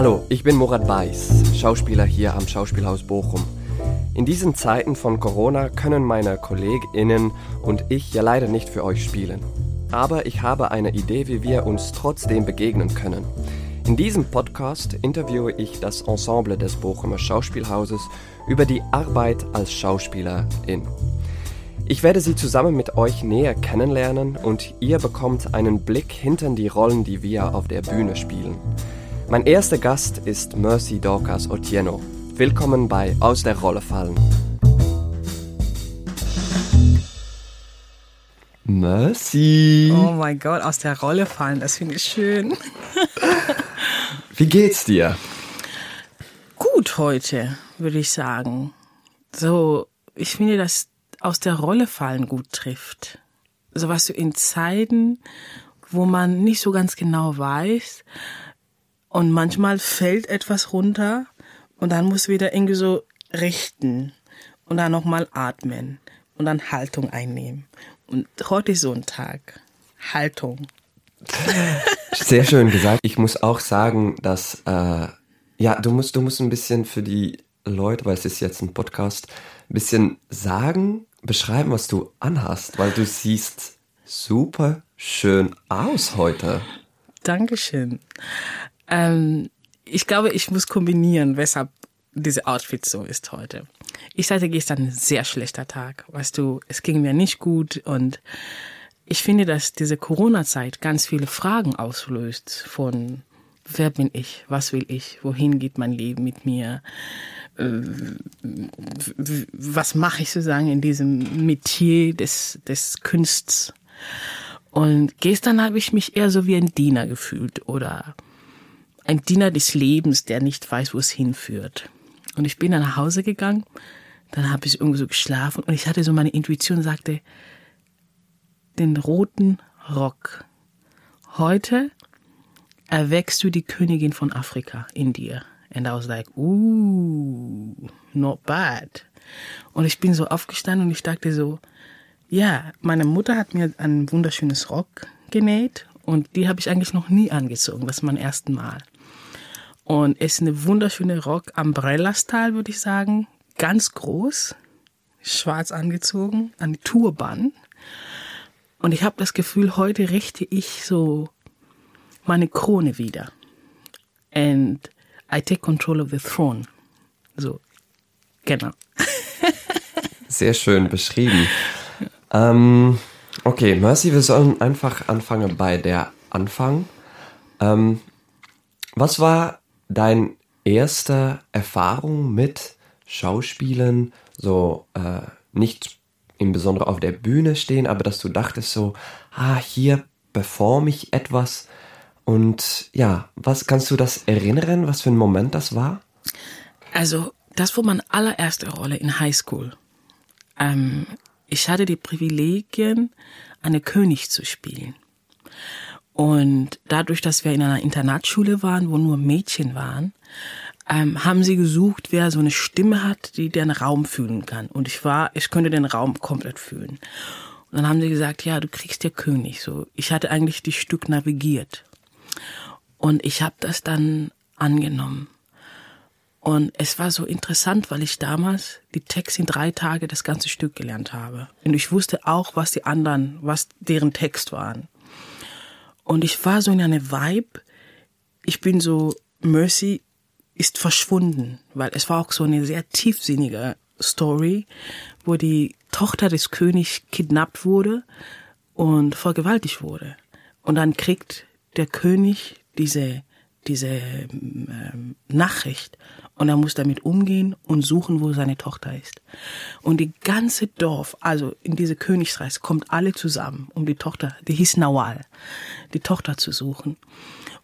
Hallo, ich bin Murat Beiß, Schauspieler hier am Schauspielhaus Bochum. In diesen Zeiten von Corona können meine KollegInnen und ich ja leider nicht für euch spielen. Aber ich habe eine Idee, wie wir uns trotzdem begegnen können. In diesem Podcast interviewe ich das Ensemble des Bochumer Schauspielhauses über die Arbeit als Schauspielerin. Ich werde sie zusammen mit euch näher kennenlernen und ihr bekommt einen Blick hinter die Rollen, die wir auf der Bühne spielen. Mein erster Gast ist Mercy Dorcas Otieno. Willkommen bei Aus der Rolle fallen. Mercy. Oh mein Gott, aus der Rolle fallen, das finde ich schön. Wie geht's dir? Gut heute, würde ich sagen. So, ich finde, dass aus der Rolle fallen gut trifft. So was du in Zeiten, wo man nicht so ganz genau weiß und manchmal fällt etwas runter und dann muss wieder irgendwie so richten und dann nochmal atmen und dann Haltung einnehmen. Und heute ist so ein Tag. Haltung. Sehr schön gesagt. Ich muss auch sagen, dass äh, ja, du musst, du musst ein bisschen für die Leute, weil es ist jetzt ein Podcast, ein bisschen sagen, beschreiben, was du anhast, weil du siehst super schön aus heute. Dankeschön. Ähm, ich glaube, ich muss kombinieren, weshalb diese Outfit so ist heute. Ich hatte gestern ein sehr schlechter Tag. Weißt du, es ging mir nicht gut und ich finde, dass diese Corona-Zeit ganz viele Fragen auslöst von wer bin ich, was will ich, wohin geht mein Leben mit mir, äh, was mache ich sozusagen in diesem Metier des, des Kunsts. Und gestern habe ich mich eher so wie ein Diener gefühlt oder ein Diener des Lebens, der nicht weiß, wo es hinführt. Und ich bin dann nach Hause gegangen, dann habe ich irgendwie so geschlafen und ich hatte so meine Intuition sagte, den roten Rock. Heute erweckst du die Königin von Afrika in dir. And I was like, ooh, not bad. Und ich bin so aufgestanden und ich dachte so, ja, meine Mutter hat mir ein wunderschönes Rock genäht und die habe ich eigentlich noch nie angezogen. Das ist mein erstes Mal. Und es ist eine wunderschöne Rock Umbrella-Style, würde ich sagen. Ganz groß, schwarz angezogen, ein Turban. Und ich habe das Gefühl, heute richte ich so meine Krone wieder. And I take control of the throne. So, genau. Sehr schön beschrieben. Ähm, okay, Mercy, wir sollen einfach anfangen bei der Anfang. Ähm, was war dein erste Erfahrung mit Schauspielen, so äh, nicht im Besonderen auf der Bühne stehen, aber dass du dachtest so, ah, hier performe ich etwas. Und ja, was kannst du das erinnern, was für ein Moment das war? Also, das war meine allererste Rolle in Highschool. Ähm, ich hatte die Privilegien, eine König zu spielen. Und dadurch, dass wir in einer Internatsschule waren, wo nur Mädchen waren, ähm, haben sie gesucht, wer so eine Stimme hat, die den Raum fühlen kann. Und ich war, ich könnte den Raum komplett fühlen. Und dann haben sie gesagt, ja, du kriegst der König. So, ich hatte eigentlich die Stück navigiert. Und ich habe das dann angenommen. Und es war so interessant, weil ich damals die Texte in drei Tage das ganze Stück gelernt habe. Und ich wusste auch, was die anderen, was deren Text waren. Und ich war so in einer Vibe. Ich bin so, Mercy ist verschwunden, weil es war auch so eine sehr tiefsinnige Story, wo die Tochter des Königs kidnappt wurde und vergewaltigt wurde. Und dann kriegt der König diese, diese ähm, Nachricht und er muss damit umgehen und suchen, wo seine Tochter ist. Und die ganze Dorf, also in diese Königsreis, kommt alle zusammen, um die Tochter, die hieß Nawal, die Tochter zu suchen.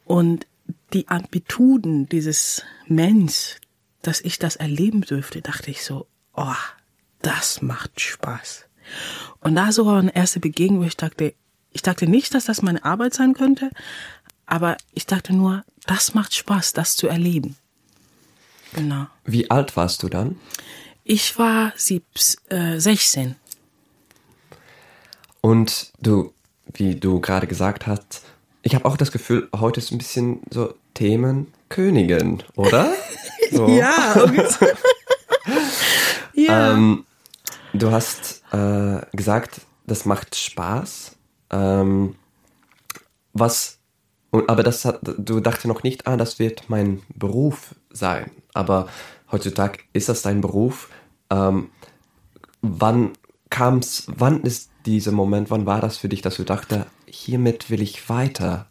Und die Amplituden dieses Mensch, dass ich das erleben dürfte, dachte ich so, oh, das macht Spaß. Und da so war eine erste Begegnung, wo ich dachte, ich dachte nicht, dass das meine Arbeit sein könnte, aber ich dachte nur, das macht Spaß, das zu erleben. Genau. Wie alt warst du dann? Ich war sieb, äh, 16. Und du, wie du gerade gesagt hast, ich habe auch das Gefühl, heute ist ein bisschen so Themen Königin, oder? So. ja. ja. Ähm, du hast äh, gesagt, das macht Spaß. Ähm, was, aber das hat, du dachte noch nicht, ah, das wird mein Beruf sein. Aber heutzutage ist das dein Beruf. Ähm, wann kam's, wann ist dieser Moment, wann war das für dich, dass du dachte, hiermit will ich weiter?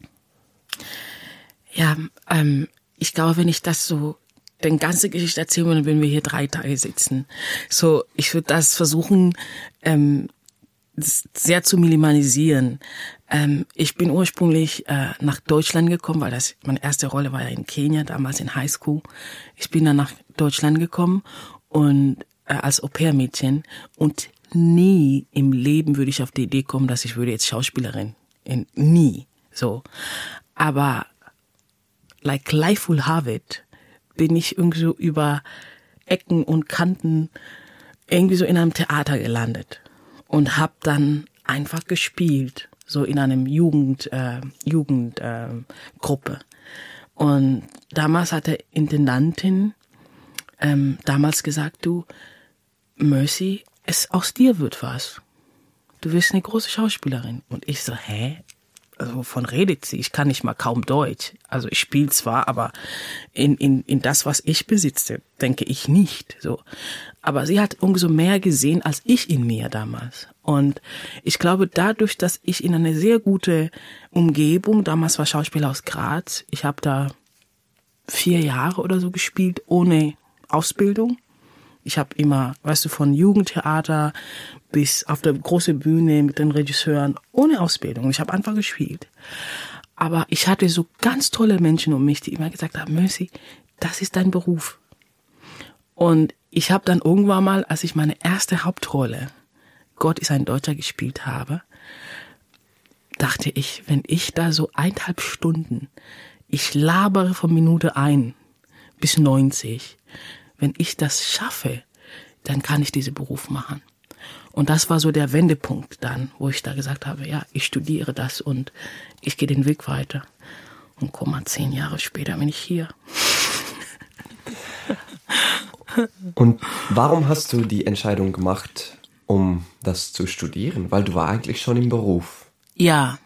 Ja, ähm, ich glaube, wenn ich das so den ganze Geschichte erzählen würde, würden wir hier drei Tage sitzen. So, ich würde das versuchen, ähm, sehr zu minimalisieren. Ähm, ich bin ursprünglich äh, nach Deutschland gekommen, weil das meine erste Rolle war ja in Kenia, damals in High School. Ich bin dann nach Deutschland gekommen und äh, als Au-pair-Mädchen und nie im Leben würde ich auf die Idee kommen, dass ich würde jetzt Schauspielerin. In, nie. So. Aber like life will have it, bin ich irgendwie so über Ecken und Kanten irgendwie so in einem Theater gelandet und habe dann einfach gespielt, so in einem Jugend äh, Jugendgruppe. Äh, und damals hat der Intendantin ähm, damals gesagt, du Mercy, es aus dir wird was. Du wirst eine große Schauspielerin. Und ich so, hä? Also wovon redet sie? Ich kann nicht mal kaum Deutsch. Also ich spiele zwar, aber in, in, in das, was ich besitze, denke ich nicht. So. Aber sie hat umso mehr gesehen als ich in mir damals. Und ich glaube, dadurch, dass ich in eine sehr gute Umgebung, damals war Schauspieler aus Graz, ich habe da vier Jahre oder so gespielt, ohne Ausbildung. Ich habe immer, weißt du, von Jugendtheater bis auf der großen Bühne mit den Regisseuren ohne Ausbildung. Ich habe einfach gespielt. Aber ich hatte so ganz tolle Menschen um mich, die immer gesagt haben, Mercy, das ist dein Beruf. Und ich habe dann irgendwann mal, als ich meine erste Hauptrolle, Gott ist ein Deutscher, gespielt habe, dachte ich, wenn ich da so eineinhalb Stunden, ich labere von Minute ein bis 90, wenn ich das schaffe, dann kann ich diesen Beruf machen. Und das war so der Wendepunkt dann, wo ich da gesagt habe, ja, ich studiere das und ich gehe den Weg weiter. Und komm mal, zehn Jahre später bin ich hier. Und warum hast du die Entscheidung gemacht, um das zu studieren? Weil du war eigentlich schon im Beruf. Ja.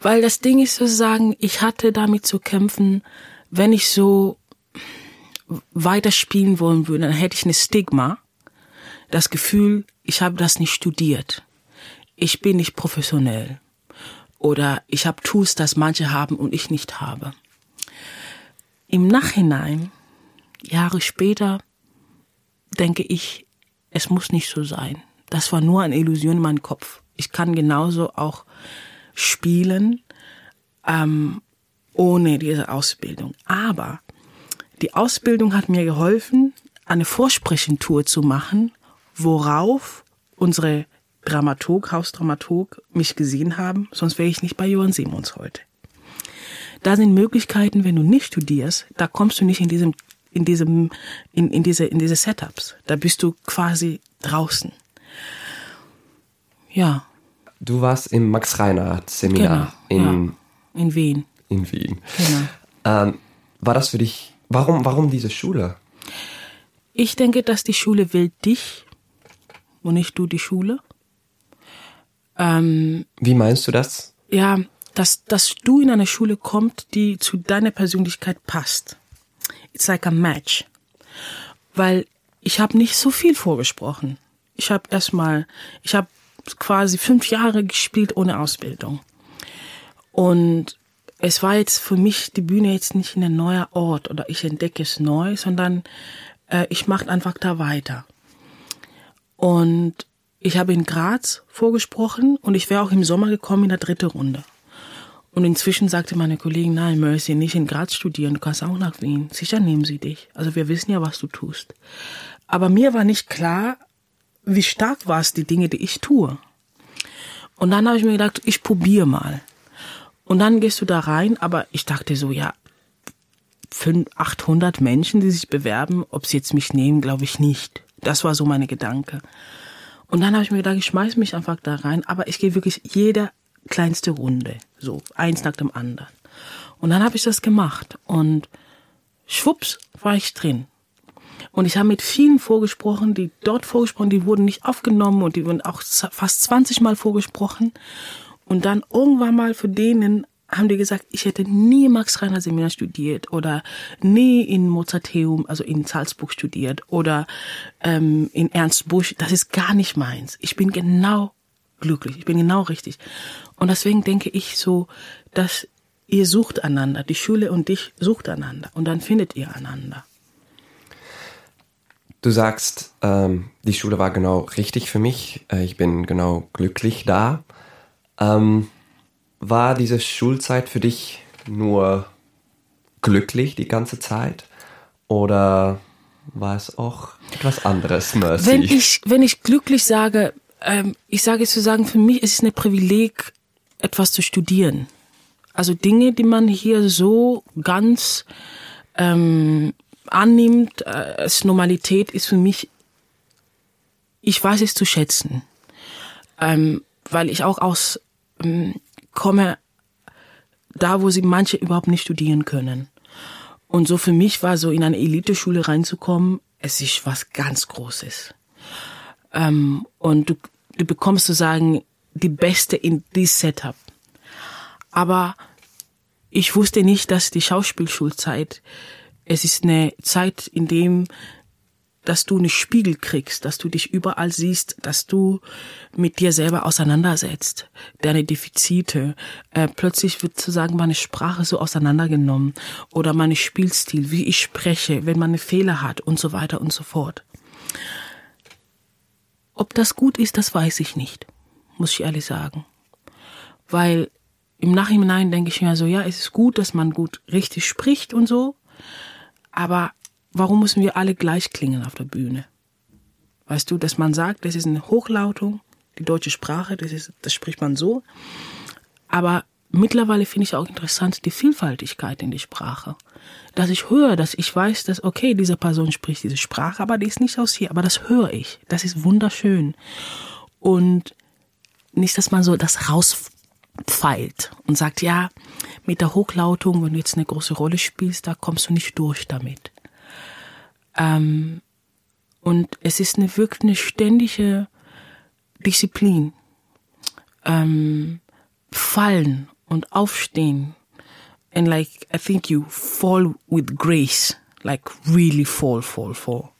Weil das Ding ist sozusagen, ich hatte damit zu kämpfen, wenn ich so weiter spielen wollen würde, dann hätte ich eine Stigma, das Gefühl, ich habe das nicht studiert, ich bin nicht professionell oder ich habe Tools, das manche haben und ich nicht habe. Im Nachhinein, Jahre später, denke ich, es muss nicht so sein. Das war nur eine Illusion in meinem Kopf. Ich kann genauso auch spielen ähm, ohne diese Ausbildung. Aber die Ausbildung hat mir geholfen, eine Vorsprechentour zu machen, worauf unsere Dramaturg, Hausdramaturg mich gesehen haben, sonst wäre ich nicht bei Johann Simons heute. Da sind Möglichkeiten, wenn du nicht studierst, da kommst du nicht in diesem, in diesem, in, in diese, in diese Setups. Da bist du quasi draußen. Ja. Du warst im Max-Reinhardt-Seminar genau, in, ja, in Wien. In Wien. Genau. Ähm, war das für dich Warum, warum diese Schule? Ich denke, dass die Schule will dich und nicht du die Schule. Ähm, Wie meinst du das? Ja, dass, dass du in eine Schule kommst, die zu deiner Persönlichkeit passt. It's like a match. Weil ich habe nicht so viel vorgesprochen. Ich habe erstmal, ich habe quasi fünf Jahre gespielt ohne Ausbildung. Und es war jetzt für mich die Bühne jetzt nicht ein neuer Ort oder ich entdecke es neu, sondern äh, ich mache einfach da weiter. Und ich habe in Graz vorgesprochen und ich wäre auch im Sommer gekommen in der dritte Runde. Und inzwischen sagte meine Kollegin, nein, Mercy, nicht in Graz studieren, du kannst auch nach Wien. Sicher nehmen sie dich. Also wir wissen ja, was du tust. Aber mir war nicht klar, wie stark war es, die Dinge, die ich tue. Und dann habe ich mir gedacht, ich probiere mal. Und dann gehst du da rein, aber ich dachte so, ja, 500, 800 Menschen, die sich bewerben, ob sie jetzt mich nehmen, glaube ich nicht. Das war so meine Gedanke. Und dann habe ich mir gedacht, ich schmeiß mich einfach da rein, aber ich gehe wirklich jede kleinste Runde, so eins nach dem anderen. Und dann habe ich das gemacht und schwupps war ich drin. Und ich habe mit vielen vorgesprochen, die dort vorgesprochen, die wurden nicht aufgenommen und die wurden auch fast 20 Mal vorgesprochen. Und dann irgendwann mal für denen haben die gesagt, ich hätte nie Max Reiner Seminar studiert oder nie in Mozarteum, also in Salzburg studiert oder ähm, in Ernst Busch. Das ist gar nicht meins. Ich bin genau glücklich. Ich bin genau richtig. Und deswegen denke ich so, dass ihr sucht einander, die Schule und dich sucht einander und dann findet ihr einander. Du sagst, ähm, die Schule war genau richtig für mich. Äh, ich bin genau glücklich da. Ähm, war diese Schulzeit für dich nur glücklich die ganze Zeit? Oder war es auch etwas anderes, Mercy? Wenn ich, wenn ich glücklich sage, ähm, ich sage zu sagen, für mich ist es ein Privileg, etwas zu studieren. Also Dinge, die man hier so ganz ähm, annimmt äh, als Normalität, ist für mich, ich weiß es zu schätzen. Ähm, weil ich auch aus komme da, wo sie manche überhaupt nicht studieren können. Und so für mich war so in eine Eliteschule reinzukommen, es ist was ganz Großes. Ähm, und du, du bekommst sozusagen die Beste in dieses Setup. Aber ich wusste nicht, dass die Schauspielschulzeit, es ist eine Zeit, in dem dass du einen Spiegel kriegst, dass du dich überall siehst, dass du mit dir selber auseinandersetzt, deine Defizite. Äh, plötzlich wird sozusagen meine Sprache so auseinandergenommen oder meine Spielstil, wie ich spreche, wenn man eine Fehler hat und so weiter und so fort. Ob das gut ist, das weiß ich nicht, muss ich ehrlich sagen. Weil im Nachhinein denke ich mir so, ja, es ist gut, dass man gut richtig spricht und so, aber warum müssen wir alle gleich klingen auf der Bühne? Weißt du, dass man sagt, das ist eine Hochlautung, die deutsche Sprache, das, ist, das spricht man so. Aber mittlerweile finde ich auch interessant die Vielfaltigkeit in die Sprache. Dass ich höre, dass ich weiß, dass, okay, diese Person spricht diese Sprache, aber die ist nicht aus hier, aber das höre ich. Das ist wunderschön. Und nicht, dass man so das rauspfeilt und sagt, ja, mit der Hochlautung, wenn du jetzt eine große Rolle spielst, da kommst du nicht durch damit. Ähm, und es ist eine wirklich eine ständige Disziplin. Ähm, fallen und aufstehen. And like, I think you fall with grace. Like really fall, fall, fall.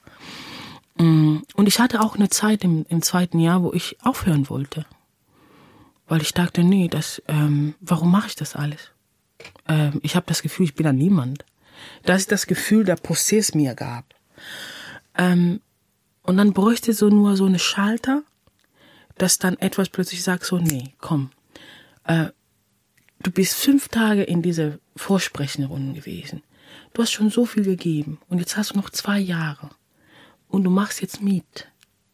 Mm, und ich hatte auch eine Zeit im, im zweiten Jahr, wo ich aufhören wollte. Weil ich dachte, nee, das, ähm, warum mache ich das alles? Ähm, ich habe das Gefühl, ich bin ein Niemand. Das ist das Gefühl, der Prozess mir gab. Ähm, und dann bräuchte so nur so eine Schalter, dass dann etwas plötzlich sagt so, nee, komm, äh, du bist fünf Tage in dieser Vorsprechenrunde gewesen. Du hast schon so viel gegeben und jetzt hast du noch zwei Jahre und du machst jetzt mit.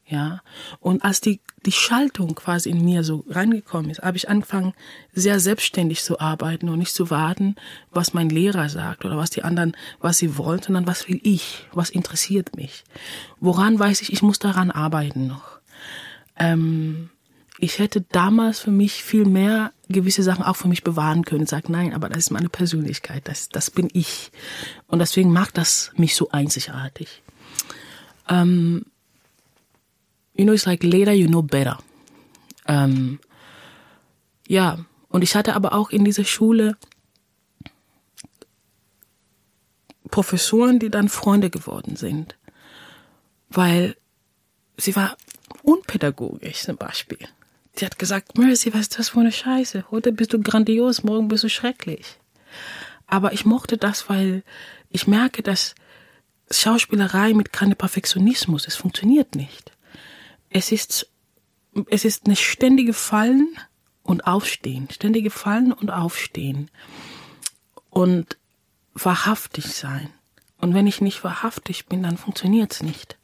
Ja, und als die, die Schaltung quasi in mir so reingekommen ist, habe ich angefangen, sehr selbstständig zu arbeiten und nicht zu warten, was mein Lehrer sagt oder was die anderen, was sie wollen, sondern was will ich, was interessiert mich. Woran weiß ich, ich muss daran arbeiten noch. Ähm, ich hätte damals für mich viel mehr gewisse Sachen auch für mich bewahren können. Sag nein, aber das ist meine Persönlichkeit, das, das bin ich. Und deswegen macht das mich so einzigartig. Ähm, you know, it's like later you know better. Ähm, ja, und ich hatte aber auch in dieser Schule Professoren, die dann Freunde geworden sind, weil sie war unpädagogisch zum Beispiel. Sie hat gesagt, Mercy, was ist das für eine Scheiße? Heute bist du grandios, morgen bist du schrecklich. Aber ich mochte das, weil ich merke, dass Schauspielerei mit keinem Perfektionismus, es funktioniert nicht es ist, es ist eine ständige Fallen und Aufstehen, ständige Fallen und Aufstehen und wahrhaftig sein. Und wenn ich nicht wahrhaftig bin, dann funktioniert's nicht.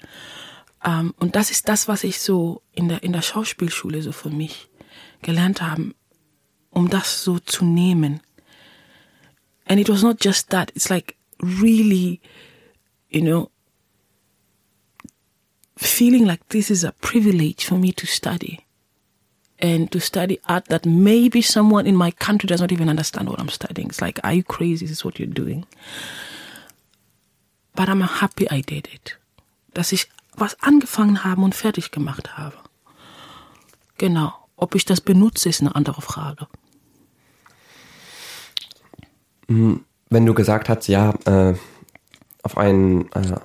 Ähm, und das ist das, was ich so in der, in der Schauspielschule so für mich gelernt habe, um das so zu nehmen. And it was not just that. It's like really, you know, feeling like this is a privilege for me to study. and to study art that maybe someone in my country does not even understand what I'm studying. It's like, are you crazy? This is what you're doing. But I'm happy I did it. Dass ich was angefangen habe und fertig gemacht habe. Genau. Ob ich das benutze, ist eine andere Frage. Hm, wenn du gesagt hast, ja, äh, auf einen, äh,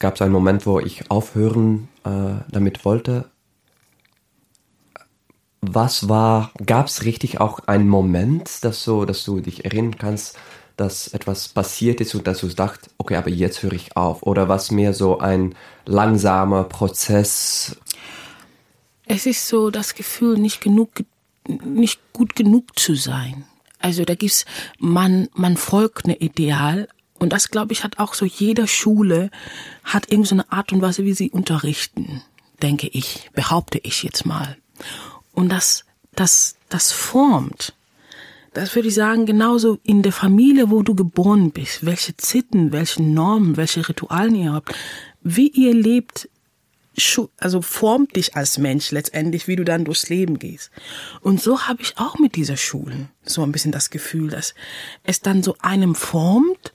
gab so einen Moment, wo ich aufhören äh, damit wollte. Was war, gab es richtig auch einen Moment, dass so, dass du dich erinnern kannst, dass etwas passiert ist und dass du dachtest, okay, aber jetzt höre ich auf? Oder was mehr so ein langsamer Prozess? Es ist so das Gefühl, nicht genug, nicht gut genug zu sein. Also da gibt's, man, man folgt eine Ideal, und das, glaube ich, hat auch so jeder Schule, hat irgendeine Art und Weise, wie sie unterrichten, denke ich, behaupte ich jetzt mal. Und das, das, das formt. Das würde ich sagen, genauso in der Familie, wo du geboren bist, welche Zitten, welche Normen, welche Ritualen ihr habt, wie ihr lebt, also formt dich als Mensch letztendlich, wie du dann durchs Leben gehst. Und so habe ich auch mit dieser Schule so ein bisschen das Gefühl, dass es dann so einem formt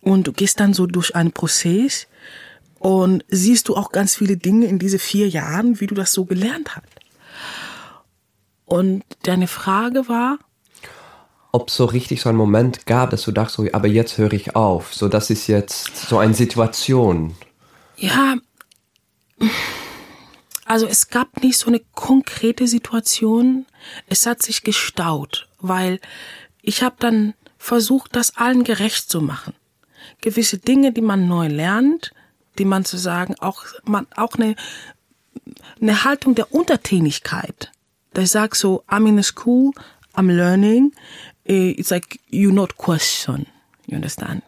und du gehst dann so durch einen Prozess und siehst du auch ganz viele Dinge in diese vier Jahren, wie du das so gelernt hast. Und deine Frage war, ob es so richtig so einen Moment gab, dass du dachtest, so, aber jetzt höre ich auf. So, das ist jetzt so eine Situation. Ja, also es gab nicht so eine konkrete Situation. Es hat sich gestaut, weil ich habe dann versucht, das allen gerecht zu machen gewisse Dinge, die man neu lernt, die man zu sagen, auch, man, auch eine, eine Haltung der Untertänigkeit. Dass ich sage so, I'm in a school, I'm learning, eh, it's like you not question, you understand?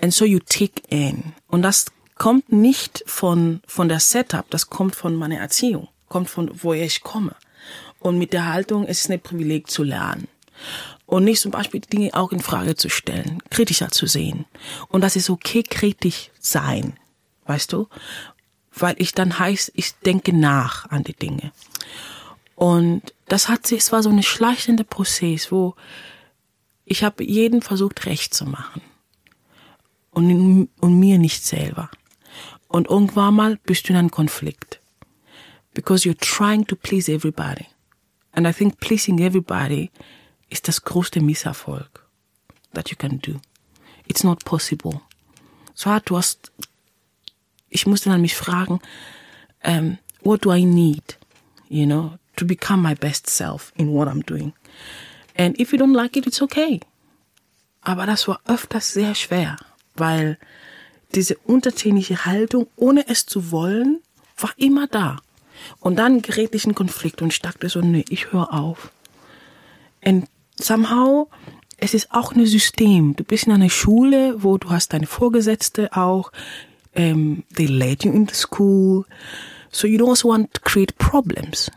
And so you take in. Und das kommt nicht von, von der Setup, das kommt von meiner Erziehung, kommt von woher ich komme. Und mit der Haltung, es ist ein Privileg zu lernen und nicht zum Beispiel Dinge auch in Frage zu stellen, kritischer zu sehen. Und das ist okay, kritisch sein, weißt du? Weil ich dann heißt, ich denke nach an die Dinge. Und das hat sich, es war so eine schleichende Prozess, wo ich habe jeden versucht recht zu machen. Und, und mir nicht selber. Und irgendwann mal bist du in einem Konflikt. Because you're trying to please everybody. And I think pleasing everybody ist das größte Misserfolg that you can do. It's not possible. So du hast, ich musste dann mich fragen, um, what do I need, you know, to become my best self in what I'm doing? And if you don't like it, it's okay. Aber das war öfters sehr schwer, weil diese untertänige Haltung, ohne es zu wollen, war immer da. Und dann gerät ich in Konflikt und ich dachte so, nee, ich höre auf. Und somehow, es ist auch ein System. Du bist in einer Schule, wo du hast deine Vorgesetzte auch, um, ähm, they let you into school. So you don't also want to create problems.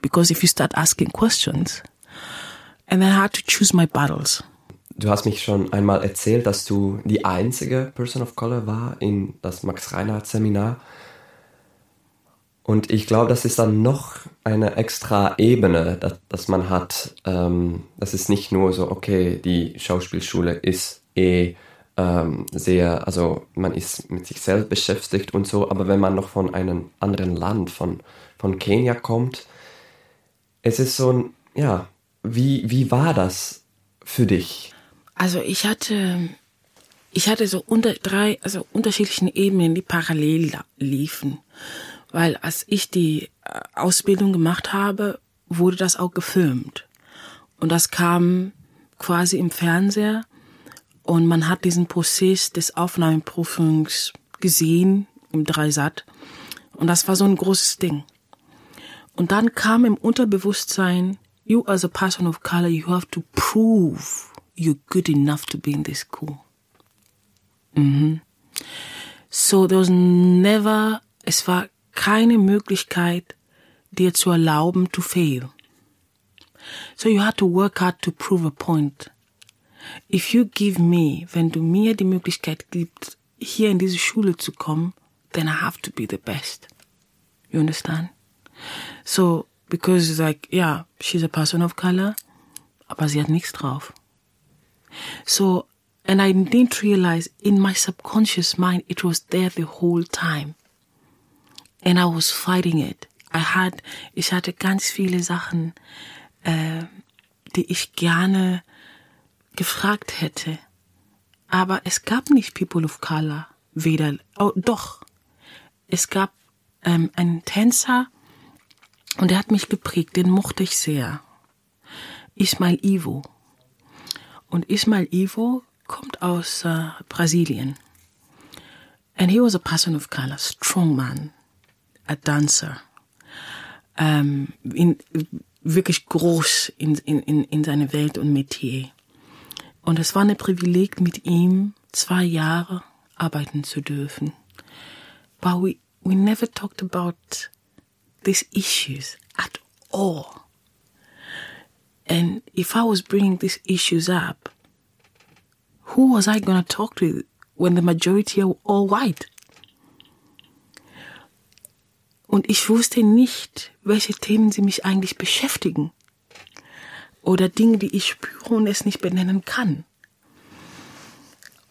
Because if you start asking questions, and then I had to choose my battles. Du hast mich schon einmal erzählt, dass du die einzige Person of Color war in das Max Reinhardt Seminar. Und ich glaube, das ist dann noch eine extra Ebene, dass, dass man hat. Ähm, das ist nicht nur so, okay, die Schauspielschule ist eh ähm, sehr, also man ist mit sich selbst beschäftigt und so, aber wenn man noch von einem anderen Land, von, von Kenia kommt, es ist so ein, ja, wie, wie war das für dich? Also ich hatte, ich hatte so unter drei, also unterschiedlichen Ebenen, die parallel liefen. Weil als ich die äh, Ausbildung gemacht habe, wurde das auch gefilmt. Und das kam quasi im Fernseher und man hat diesen Prozess des Aufnahmeprüfungs gesehen im Dreisat. Und das war so ein großes Ding. Und dann kam im Unterbewusstsein, you as a person of color, you have to prove you're good enough to be in this school. Mhm. So there was never, es war keine Möglichkeit, dir zu erlauben, to fail. So you had to work hard to prove a point. If you give me, wenn du mir die Möglichkeit gibst, hier in diese Schule zu kommen, then I have to be the best. You understand? So, Because it's like, yeah, she's a person of color, aber sie hat nichts drauf. So, and I didn't realize in my subconscious mind it was there the whole time. And I was fighting it. I had, ich hatte ganz viele Sachen, äh, die ich gerne gefragt hätte. Aber es gab nicht People of Color. Weder, oh, doch. Es gab ähm, einen Tänzer und der hat mich geprägt, den mochte ich sehr. Ismail Ivo. Und Ismail Ivo kommt aus äh, Brasilien. And he was a person of color, strong man, a dancer. Ähm, in, wirklich groß in, in, in seine Welt und Metier. Und es war ein Privileg, mit ihm zwei Jahre arbeiten zu dürfen. But we, we never talked about these issues at all. And if I was bringing these issues up, who was I going to talk to when the majority are all white? Und ich wusste nicht, welche Themen sie mich eigentlich beschäftigen. Oder Dinge, die ich spüre und es nicht benennen kann.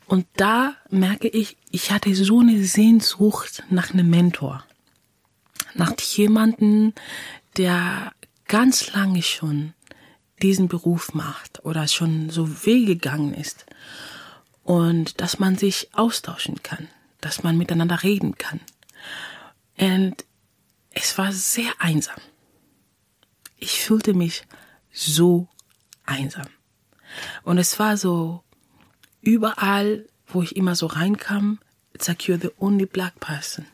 Und da merke ich, ich hatte so eine Sehnsucht nach einem Mentor. Nach jemanden, der ganz lange schon diesen Beruf macht oder schon so wehgegangen ist. Und dass man sich austauschen kann, dass man miteinander reden kann. Und es war sehr einsam. Ich fühlte mich so einsam. Und es war so, überall, wo ich immer so reinkam, it's like you're the only black person.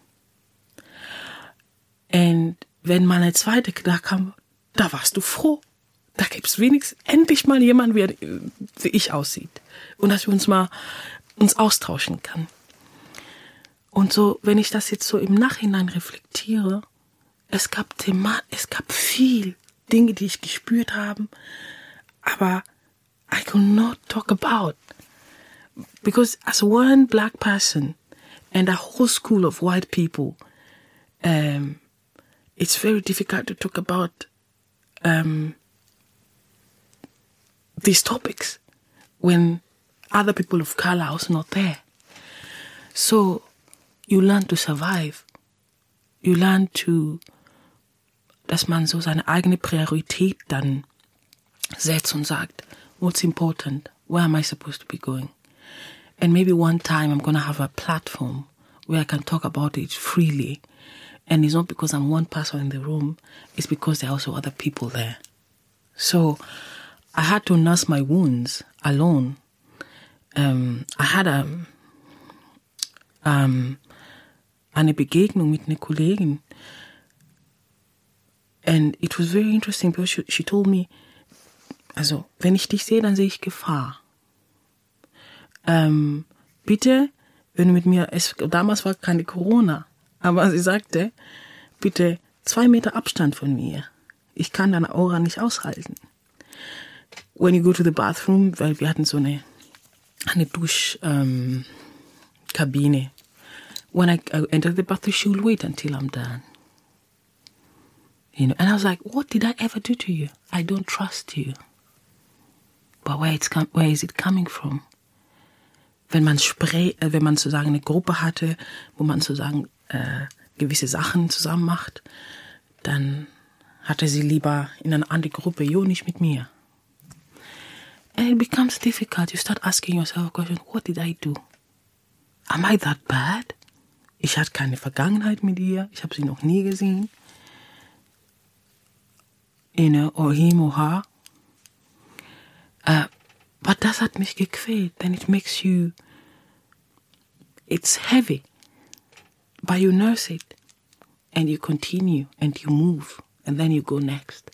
Und wenn meine zweite da kam, da warst du froh. Da gibt's wenigstens endlich mal jemand, wie, wie ich aussieht. Und dass wir uns mal uns austauschen kann. Und so, wenn ich das jetzt so im Nachhinein reflektiere, es gab Thema, es gab viel Dinge, die ich gespürt habe, aber I could not talk about because as one black person and a whole school of white people, um, it's very difficult to talk about um, these topics when other people of color are not there. So you learn to survive. You learn to dass man so seine eigene Priorität dann setzt und sagt, what's important? Where am I supposed to be going? And maybe one time I'm to have a platform where I can talk about it freely. And it's not because I'm one person in the room, it's because there are also other people there. So I had to nurse my wounds alone. Um, I had a, um, eine Begegnung mit einer Kollegin, And it was very interesting because she, she told me, also, wenn ich dich sehe, dann sehe ich Gefahr. Ähm, bitte, wenn du mit mir, es, damals war keine Corona, aber sie sagte, bitte zwei Meter Abstand von mir. Ich kann deine Aura nicht aushalten. When you go to the bathroom, weil wir hatten so eine, eine Duschkabine. Ähm, When I, I enter the bathroom, she will wait until I'm done. You know, and I was like, what did I ever do to you? I don't trust you. But where, it's where is it coming from? Wenn man äh, wenn man sozusagen eine Gruppe hatte, wo man sozusagen äh, gewisse Sachen zusammen macht, dann hatte sie lieber in eine andere Gruppe, jo, nicht mit mir. And it becomes difficult. You start asking yourself a question, what did I do? Am I that bad? Ich hatte keine Vergangenheit mit ihr, ich habe sie noch nie gesehen you know, or him or her. Uh, but das hat mich gequält. Then it makes you, it's heavy. But you nurse it. And you continue and you move. And then you go next.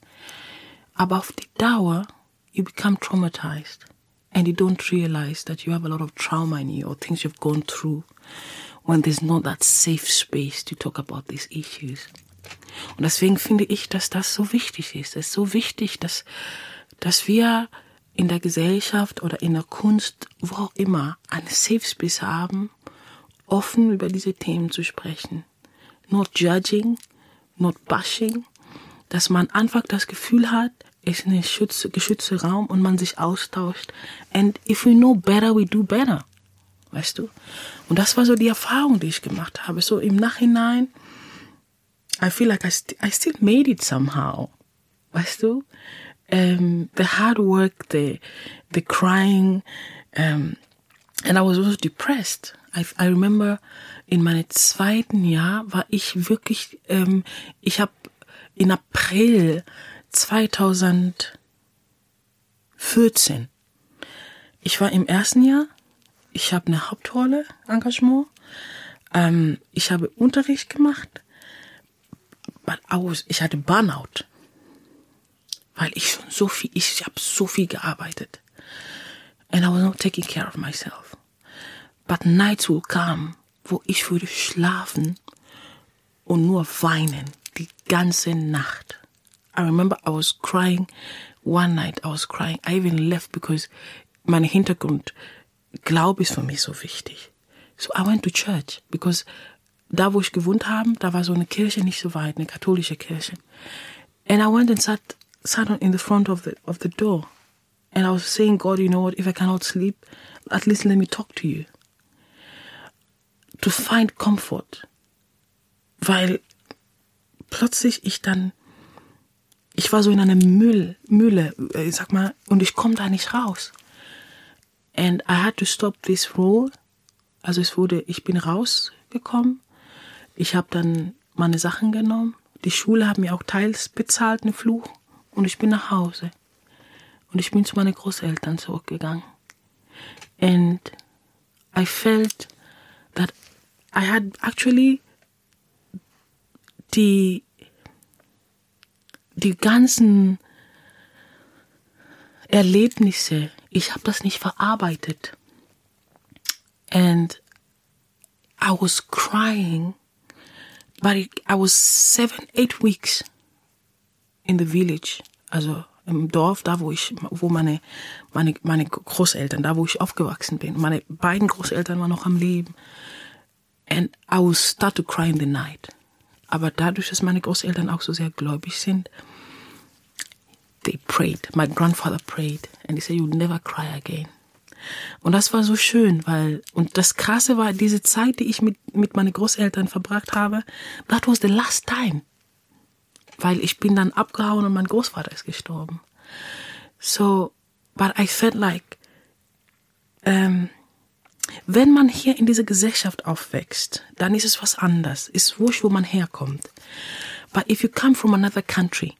Above the Dauer, you become traumatized. And you don't realize that you have a lot of trauma in you or things you've gone through when there's not that safe space to talk about these issues. Und deswegen finde ich, dass das so wichtig ist. Es ist so wichtig, dass, dass wir in der Gesellschaft oder in der Kunst, wo auch immer, einen Safe Space haben, offen über diese Themen zu sprechen. Not judging, not bashing, dass man einfach das Gefühl hat, es ist ein geschützter geschützte Raum und man sich austauscht. And if we know better, we do better. Weißt du? Und das war so die Erfahrung, die ich gemacht habe. So im Nachhinein, I feel like I, st I still made it somehow. Weißt du? Um, the hard work, the, the crying, um, and I was also depressed. I, I remember in meinem zweiten Jahr war ich wirklich, ähm, ich habe in April 2014, ich war im ersten Jahr, ich habe eine Hauptrolle, Engagement, ähm, ich habe Unterricht gemacht, I was, ich hatte Burnout, weil ich schon so viel, ich habe so viel gearbeitet. And I was not taking care of myself. But nights will come, wo ich würde schlafen und nur weinen die ganze Nacht. I remember I was crying one night. I was crying. I even left because mein Hintergrund, Glaube ist für mich so wichtig. So I went to church because da, wo ich gewohnt habe, da war so eine Kirche nicht so weit, eine katholische Kirche. And I went and sat, sat in the front of the, of the door. And I was saying, God, you know what, if I cannot sleep, at least let me talk to you. To find comfort. Weil plötzlich ich dann, ich war so in einer Müll, Mühle, ich äh, sag mal, und ich komme da nicht raus. And I had to stop this rule. Also es wurde, ich bin rausgekommen. Ich habe dann meine Sachen genommen. Die Schule hat mir auch teils bezahlt, eine Fluch. Und ich bin nach Hause. Und ich bin zu meinen Großeltern zurückgegangen. And I felt that I had actually die, die ganzen Erlebnisse, ich habe das nicht verarbeitet. And I was crying, but I was seven, eight weeks in the village, also im Dorf, da wo ich, wo meine, meine, meine Großeltern, da wo ich aufgewachsen bin. Meine beiden Großeltern waren noch am Leben. And I would start to cry in the night. Aber dadurch, dass meine Großeltern auch so sehr gläubig sind, they prayed. My grandfather prayed. And he said, you'll never cry again. Und das war so schön, weil, und das Krasse war, diese Zeit, die ich mit, mit meinen Großeltern verbracht habe, that was the last time weil ich bin dann abgehauen und mein Großvater ist gestorben. So, but I felt like, ähm, wenn man hier in dieser Gesellschaft aufwächst, dann ist es was anderes. Ist wurscht, wo man herkommt. But if you come from another country,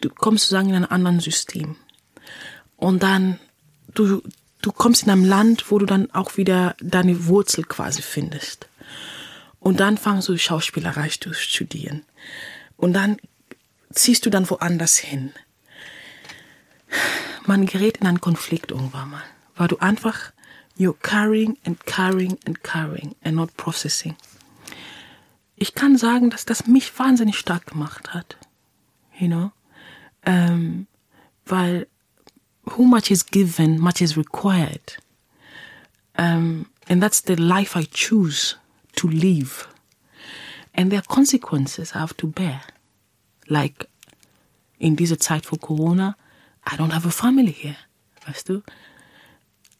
du kommst sozusagen in einem anderen System. Und dann, du, du kommst in einem Land, wo du dann auch wieder deine Wurzel quasi findest. Und dann fangst du Schauspielerei zu studieren. Und dann ziehst du dann woanders hin. Man gerät in einen Konflikt irgendwann mal, weil du einfach you're carrying and carrying and carrying and not processing. Ich kann sagen, dass das mich wahnsinnig stark gemacht hat, you know, ähm, weil who much is given, much is required, um, and that's the life I choose to live. And there are consequences I have to bear. Like in this Zeit for Corona, I don't have a family here. Weißt du?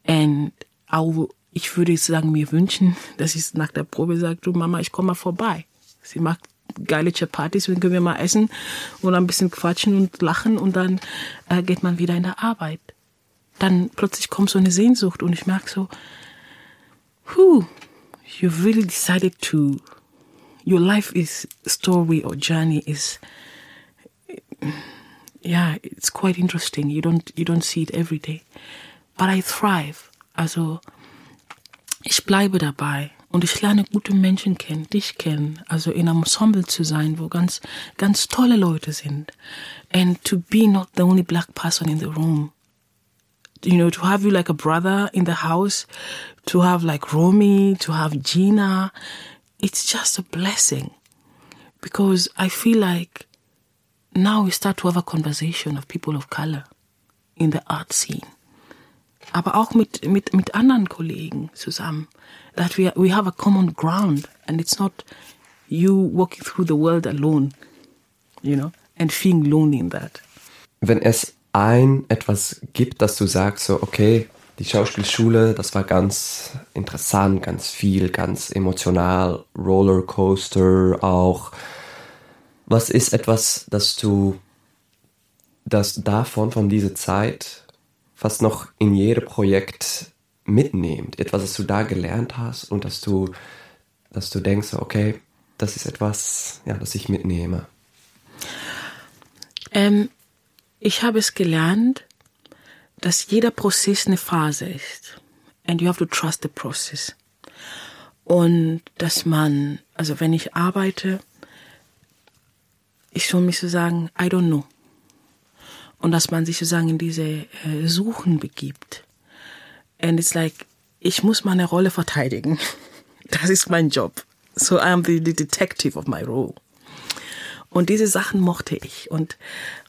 And auch, ich würde sagen, mir wünschen, dass ich nach der Probe sage, du Mama, ich komme mal vorbei. Sie macht geile Chapatis, dann können wir mal essen und ein bisschen quatschen und lachen und dann äh, geht man wieder in der Arbeit. Dann plötzlich kommt so eine Sehnsucht und ich merke so, whew, you really decided to your life is story or journey is yeah it's quite interesting. You don't you don't see it every day. But I thrive. Also ich bleibe dabei und ich lerne gute Menschen kennen, dich kennen, also in einem Ensemble zu sein, wo ganz, ganz tolle Leute sind. And to be not the only black person in the room. You know, to have you like a brother in the house, to have like Romy, to have Gina, it's just a blessing because I feel like now we start to have a conversation of people of color in the art scene. Aber auch mit, mit, mit anderen Kollegen zusammen. That we, we have a common ground and it's not you walking through the world alone, you know. and feeling lonely in that. Wenn es ein etwas gibt, dass du sagst, so, okay, die Schauspielschule, das war ganz interessant, ganz viel, ganz emotional, Rollercoaster auch. Was ist etwas, dass du das davon, von dieser Zeit, fast noch in jedem Projekt mitnehmt? Etwas, das du da gelernt hast und dass du, dass du denkst, okay, das ist etwas, ja, das ich mitnehme. Ähm, ich habe es gelernt, dass jeder Prozess eine Phase ist. And you have to trust the process. Und dass man, also wenn ich arbeite, ich soll mich so sagen, I don't know. Und dass man sich sozusagen in diese äh, Suchen begibt. And it's like, ich muss meine Rolle verteidigen. Das ist mein Job. So I am the, the detective of my role. Und diese Sachen mochte ich. Und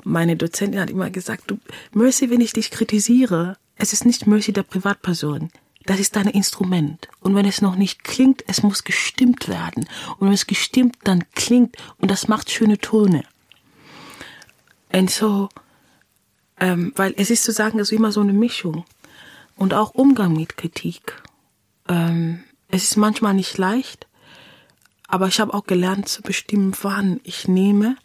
meine Dozentin hat immer gesagt, du, Mercy, wenn ich dich kritisiere, es ist nicht Mercy der Privatperson. Das ist dein Instrument. Und wenn es noch nicht klingt, es muss gestimmt werden. Und wenn es gestimmt dann klingt, und das macht schöne Töne. Und so, ähm, weil es ist zu sagen, ist immer so eine Mischung. Und auch Umgang mit Kritik. Ähm, es ist manchmal nicht leicht, aber ich habe auch gelernt zu bestimmen, wann ich nehme.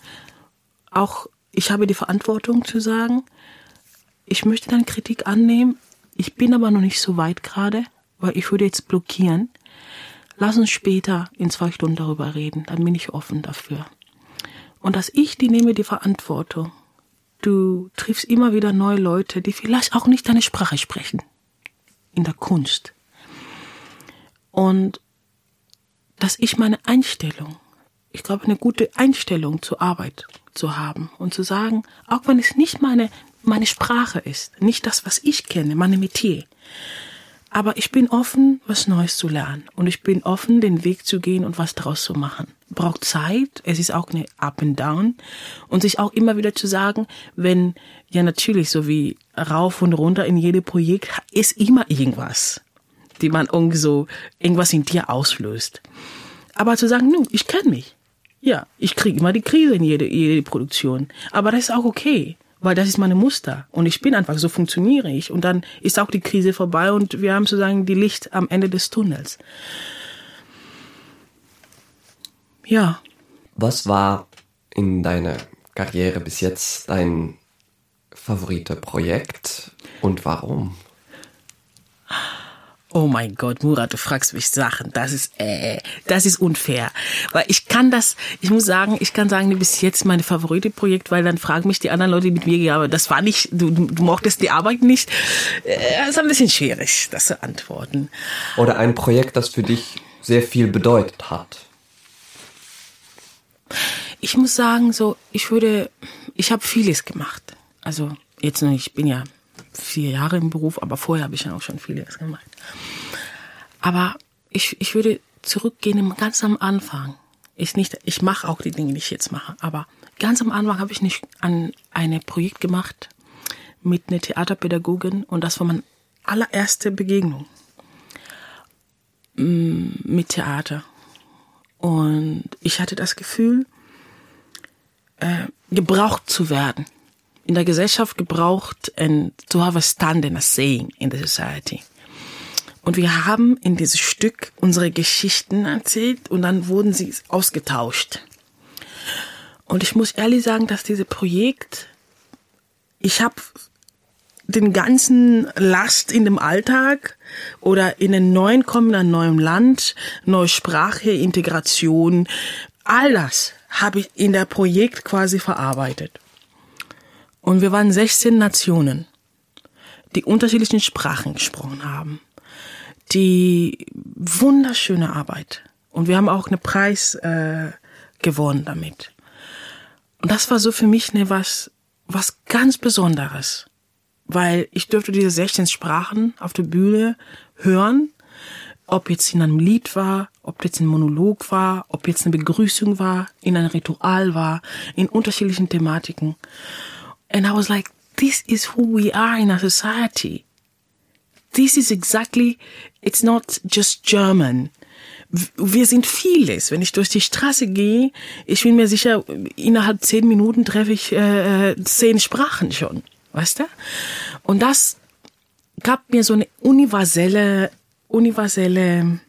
Auch ich habe die Verantwortung zu sagen, ich möchte deine Kritik annehmen. Ich bin aber noch nicht so weit gerade, weil ich würde jetzt blockieren. Lass uns später in zwei Stunden darüber reden. Dann bin ich offen dafür. Und dass ich die nehme die Verantwortung. Du triffst immer wieder neue Leute, die vielleicht auch nicht deine Sprache sprechen. In der Kunst. Und dass ich meine Einstellung, ich glaube, eine gute Einstellung zur Arbeit zu haben und zu sagen, auch wenn es nicht meine, meine Sprache ist, nicht das, was ich kenne, meine Metier, aber ich bin offen, was Neues zu lernen und ich bin offen, den Weg zu gehen und was daraus zu machen. Braucht Zeit, es ist auch eine Up and Down und sich auch immer wieder zu sagen, wenn, ja natürlich, so wie rauf und runter in jedem Projekt ist immer irgendwas die man irgendwie so irgendwas in dir auslöst. Aber zu sagen, nun, ich kenne mich. Ja, ich kriege immer die Krise in jede, jede Produktion. Aber das ist auch okay, weil das ist meine Muster. Und ich bin einfach, so funktioniere ich. Und dann ist auch die Krise vorbei und wir haben sozusagen die Licht am Ende des Tunnels. Ja. Was war in deiner Karriere bis jetzt dein favorite Projekt und warum? Oh mein Gott, Murat, du fragst mich Sachen. Das ist, äh, das ist unfair. Weil ich kann das, ich muss sagen, ich kann sagen, bis jetzt meine Favorite-Projekt, weil dann fragen mich die anderen Leute, die mit mir gearbeitet das war nicht, du, du mochtest die Arbeit nicht. Äh, das ist ein bisschen schwierig, das zu antworten. Oder ein Projekt, das für dich sehr viel bedeutet hat. Ich muss sagen, so, ich würde, ich habe vieles gemacht. Also, jetzt noch ich bin ja vier Jahre im Beruf, aber vorher habe ich ja auch schon vieles gemacht. Aber ich, ich würde zurückgehen ganz am Anfang. Ich nicht, ich mache auch die Dinge, die ich jetzt mache, aber ganz am Anfang habe ich nicht an ein Projekt gemacht mit einer Theaterpädagogin und das war meine allererste Begegnung mm, mit Theater. Und ich hatte das Gefühl, äh, gebraucht zu werden in der Gesellschaft gebraucht and to have a stand and a saying in the society. Und wir haben in dieses Stück unsere Geschichten erzählt und dann wurden sie ausgetauscht. Und ich muss ehrlich sagen, dass dieses Projekt, ich habe den ganzen Last in dem Alltag oder in einem neuen Kommen, einem neuen Land, neue Sprache, Integration, all das habe ich in der Projekt quasi verarbeitet. Und wir waren 16 Nationen, die unterschiedlichen Sprachen gesprochen haben. Die wunderschöne Arbeit. Und wir haben auch einen Preis äh, gewonnen damit. Und das war so für mich ne was, was ganz Besonderes. Weil ich durfte diese 16 Sprachen auf der Bühne hören, ob jetzt in einem Lied war, ob jetzt ein Monolog war, ob jetzt eine Begrüßung war, in einem Ritual war, in unterschiedlichen Thematiken. And I was like, this is who we are in our society. This is exactly, it's not just German wir sind vieles. Wenn ich durch die Straße gehe, ich bin mir sicher, innerhalb zehn Minuten treffe ich äh, zehn Sprachen schon, weißt du? Und das gab mir so eine universelle, universelle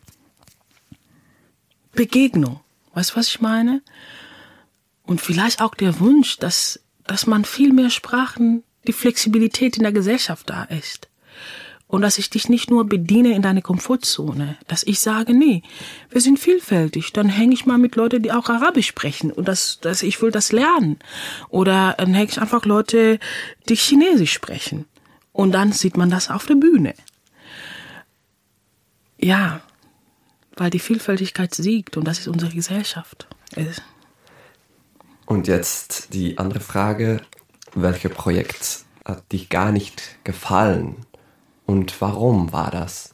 Begegnung. Weißt du, was ich meine? Und vielleicht auch der Wunsch, dass, dass man viel mehr Sprachen, die Flexibilität in der Gesellschaft da ist. Und dass ich dich nicht nur bediene in deine Komfortzone, dass ich sage, nee, wir sind vielfältig, dann hänge ich mal mit Leuten, die auch Arabisch sprechen und das, ich will das lernen. Oder dann hänge ich einfach Leute, die Chinesisch sprechen. Und dann sieht man das auf der Bühne. Ja, weil die Vielfältigkeit siegt und das ist unsere Gesellschaft. Und jetzt die andere Frage, welches Projekt hat dich gar nicht gefallen und warum war das?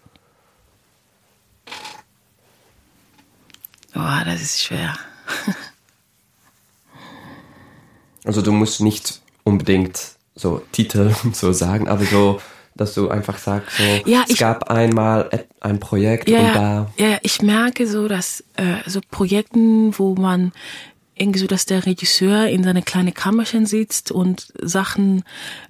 Oh, das ist schwer. also du musst nicht unbedingt so Titel so sagen, aber so, dass du einfach sagst, so, ja, es gab einmal ein Projekt ja, und da. Ja, ich merke so, dass äh, so Projekten, wo man irgendwie so, dass der Regisseur in seine kleine Kammerchen sitzt und Sachen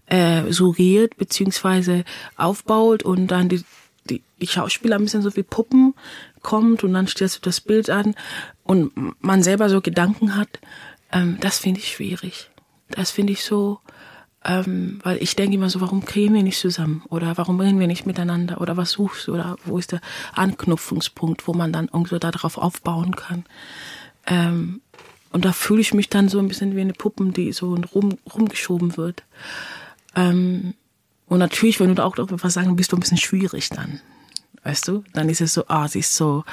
äh, suggeriert beziehungsweise aufbaut und dann die, die, die Schauspieler ein bisschen so wie Puppen kommt und dann stellst du das Bild an und man selber so Gedanken hat, ähm, das finde ich schwierig. Das finde ich so, ähm, weil ich denke immer so, warum kriegen wir nicht zusammen oder warum reden wir nicht miteinander oder was suchst du oder wo ist der Anknüpfungspunkt, wo man dann irgendwie so darauf aufbauen kann. Ähm, und da fühle ich mich dann so ein bisschen wie eine Puppen, die so rum, rumgeschoben wird. Ähm, und natürlich, wenn du da auch was sagen, bist du ein bisschen schwierig dann. Weißt du? Dann ist es so, ah, sie ist so,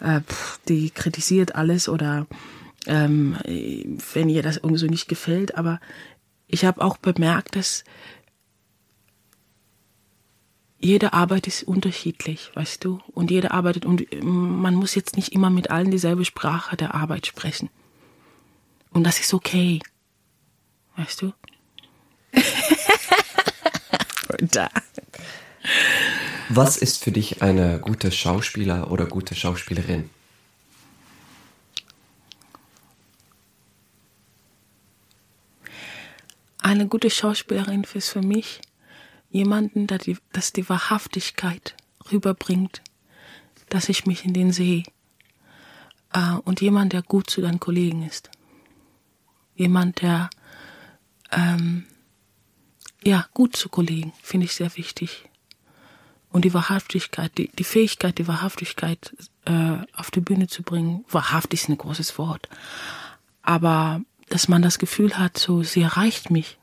äh, pff, die kritisiert alles oder ähm, wenn ihr das irgendwie so nicht gefällt. Aber ich habe auch bemerkt, dass jede Arbeit ist unterschiedlich, weißt du? Und jede arbeitet und man muss jetzt nicht immer mit allen dieselbe Sprache der Arbeit sprechen. Und das ist okay. Weißt du? Was ist für dich eine gute Schauspieler oder gute Schauspielerin? Eine gute Schauspielerin ist für mich jemanden, der die, das die Wahrhaftigkeit rüberbringt, dass ich mich in den sehe. Äh, und jemand, der gut zu deinen Kollegen ist jemand, der ähm, ja gut zu Kollegen, finde ich sehr wichtig. Und die Wahrhaftigkeit, die, die Fähigkeit, die Wahrhaftigkeit äh, auf die Bühne zu bringen. Wahrhaftig ist ein großes Wort. Aber dass man das Gefühl hat, so, sie erreicht mich.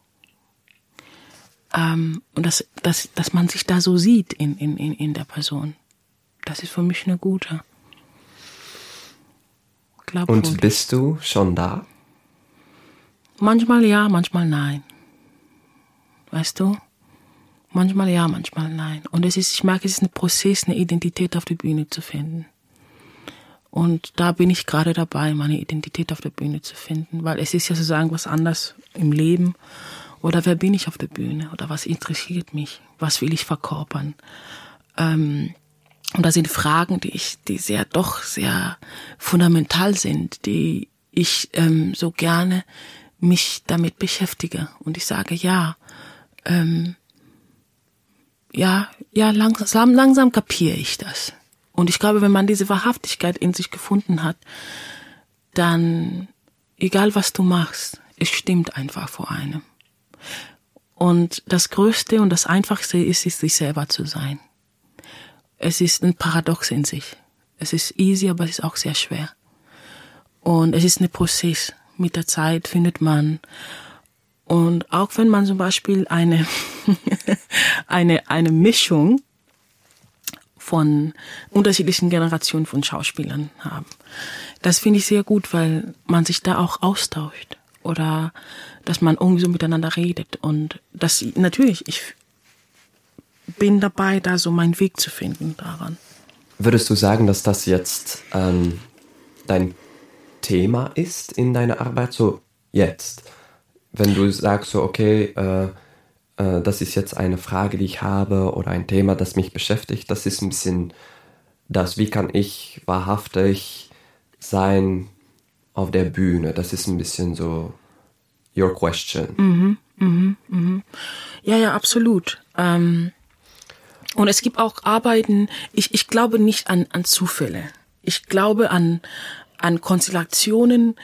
Ähm, und dass, dass, dass man sich da so sieht in, in, in der Person. Das ist für mich eine gute. Glaubwürdig. Und bist du schon da? Manchmal ja, manchmal nein. Weißt du? Manchmal ja, manchmal nein. Und es ist, ich merke, es ist ein Prozess, eine Identität auf der Bühne zu finden. Und da bin ich gerade dabei, meine Identität auf der Bühne zu finden, weil es ist ja sozusagen was anderes im Leben. Oder wer bin ich auf der Bühne? Oder was interessiert mich? Was will ich verkörpern? Ähm, und da sind Fragen, die ich, die sehr doch sehr fundamental sind, die ich ähm, so gerne mich damit beschäftige und ich sage, ja, ähm, ja, ja, langsam, langsam kapiere ich das. Und ich glaube, wenn man diese Wahrhaftigkeit in sich gefunden hat, dann, egal was du machst, es stimmt einfach vor einem. Und das Größte und das Einfachste ist, ist sich selber zu sein. Es ist ein Paradox in sich. Es ist easy, aber es ist auch sehr schwer. Und es ist ein Prozess mit der Zeit findet man. Und auch wenn man zum Beispiel eine, eine, eine Mischung von unterschiedlichen Generationen von Schauspielern haben. Das finde ich sehr gut, weil man sich da auch austauscht oder dass man irgendwie so miteinander redet und das natürlich ich bin dabei, da so meinen Weg zu finden daran. Würdest du sagen, dass das jetzt ähm, dein Thema ist in deiner Arbeit, so jetzt. Wenn du sagst so, okay, äh, äh, das ist jetzt eine Frage, die ich habe oder ein Thema, das mich beschäftigt, das ist ein bisschen das, wie kann ich wahrhaftig sein auf der Bühne? Das ist ein bisschen so your question. Mhm, mhm, mhm. Ja, ja, absolut. Ähm, und es gibt auch Arbeiten, ich, ich glaube nicht an, an Zufälle. Ich glaube an, an Konstellationen,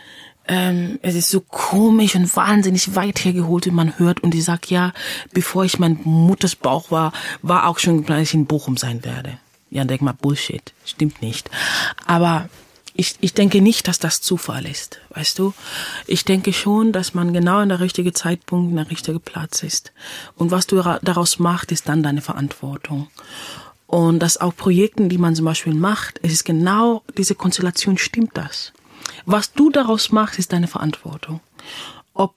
ähm, es ist so komisch und wahnsinnig weit hergeholt, wenn man hört und die sagt, ja, bevor ich mein Mutters Bauch war, war auch schon, dass ich in Bochum sein werde. Ja, denk mal, Bullshit. Stimmt nicht. Aber ich, ich denke nicht, dass das Zufall ist, weißt du? Ich denke schon, dass man genau in der richtigen Zeitpunkt, in der richtigen Platz ist. Und was du daraus machst, ist dann deine Verantwortung. Und dass auch Projekten, die man zum Beispiel macht, es ist genau diese Konstellation, stimmt das. Was du daraus machst, ist deine Verantwortung. Ob,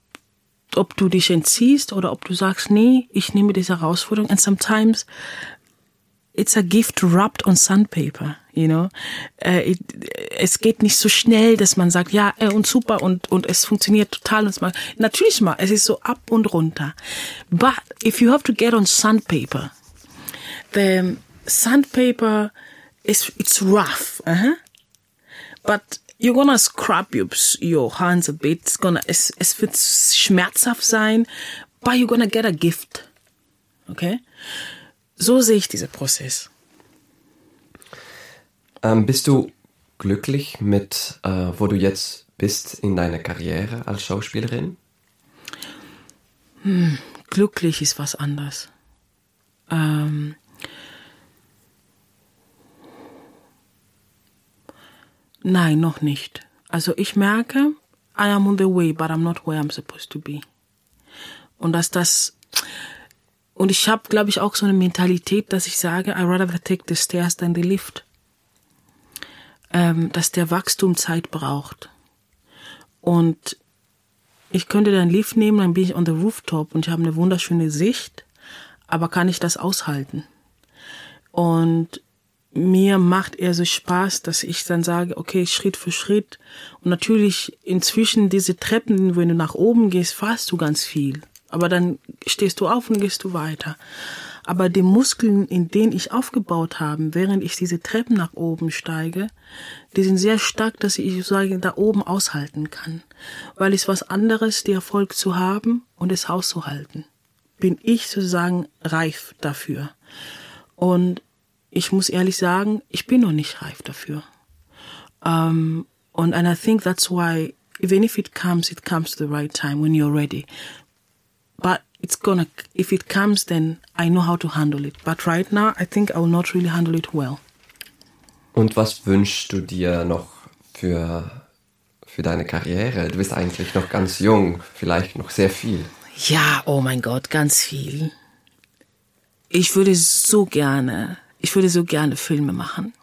ob du dich entziehst oder ob du sagst, nee, ich nehme diese Herausforderung. And sometimes it's a gift wrapped on sandpaper, you know. Äh, es geht nicht so schnell, dass man sagt, ja, äh, und super und, und es funktioniert total. Natürlich mal, es ist so ab und runter. But if you have to get on sandpaper, the sandpaper is, it's rough, uh -huh. but you're gonna scrub your, your hands a bit. It's gonna, es, es wird schmerzhaft sein, but you're gonna get a gift. Okay? So sehe ich diesen Prozess. Ähm, bist du glücklich mit, äh, wo du jetzt bist in deiner Karriere als Schauspielerin? Hm, glücklich ist was anderes. Ähm, Nein, noch nicht. Also ich merke, I am on the way, but I'm not where I'm supposed to be. Und dass das und ich habe, glaube ich, auch so eine Mentalität, dass ich sage, I rather take the stairs than the lift. Ähm, dass der Wachstum Zeit braucht. Und ich könnte den Lift nehmen, dann bin ich on the rooftop und ich habe eine wunderschöne Sicht, aber kann ich das aushalten? Und mir macht eher so Spaß, dass ich dann sage, okay, Schritt für Schritt. Und natürlich inzwischen diese Treppen, wenn du nach oben gehst, fahrst du ganz viel. Aber dann stehst du auf und gehst du weiter. Aber die Muskeln, in denen ich aufgebaut habe, während ich diese Treppen nach oben steige, die sind sehr stark, dass ich sage, da oben aushalten kann. Weil es was anderes, die Erfolg zu haben und es auszuhalten. Bin ich sozusagen reif dafür. Und ich muss ehrlich sagen, ich bin noch nicht reif dafür. Um, und and I think that's why, even if it comes, it comes to the right time when you're ready. But it's gonna, if it comes, then I know how to handle it. But right now, I think I will not really handle it well. Und was wünschst du dir noch für, für deine Karriere? Du bist eigentlich noch ganz jung, vielleicht noch sehr viel. Ja, oh mein Gott, ganz viel. Ich würde so gerne ich würde so gerne Filme machen.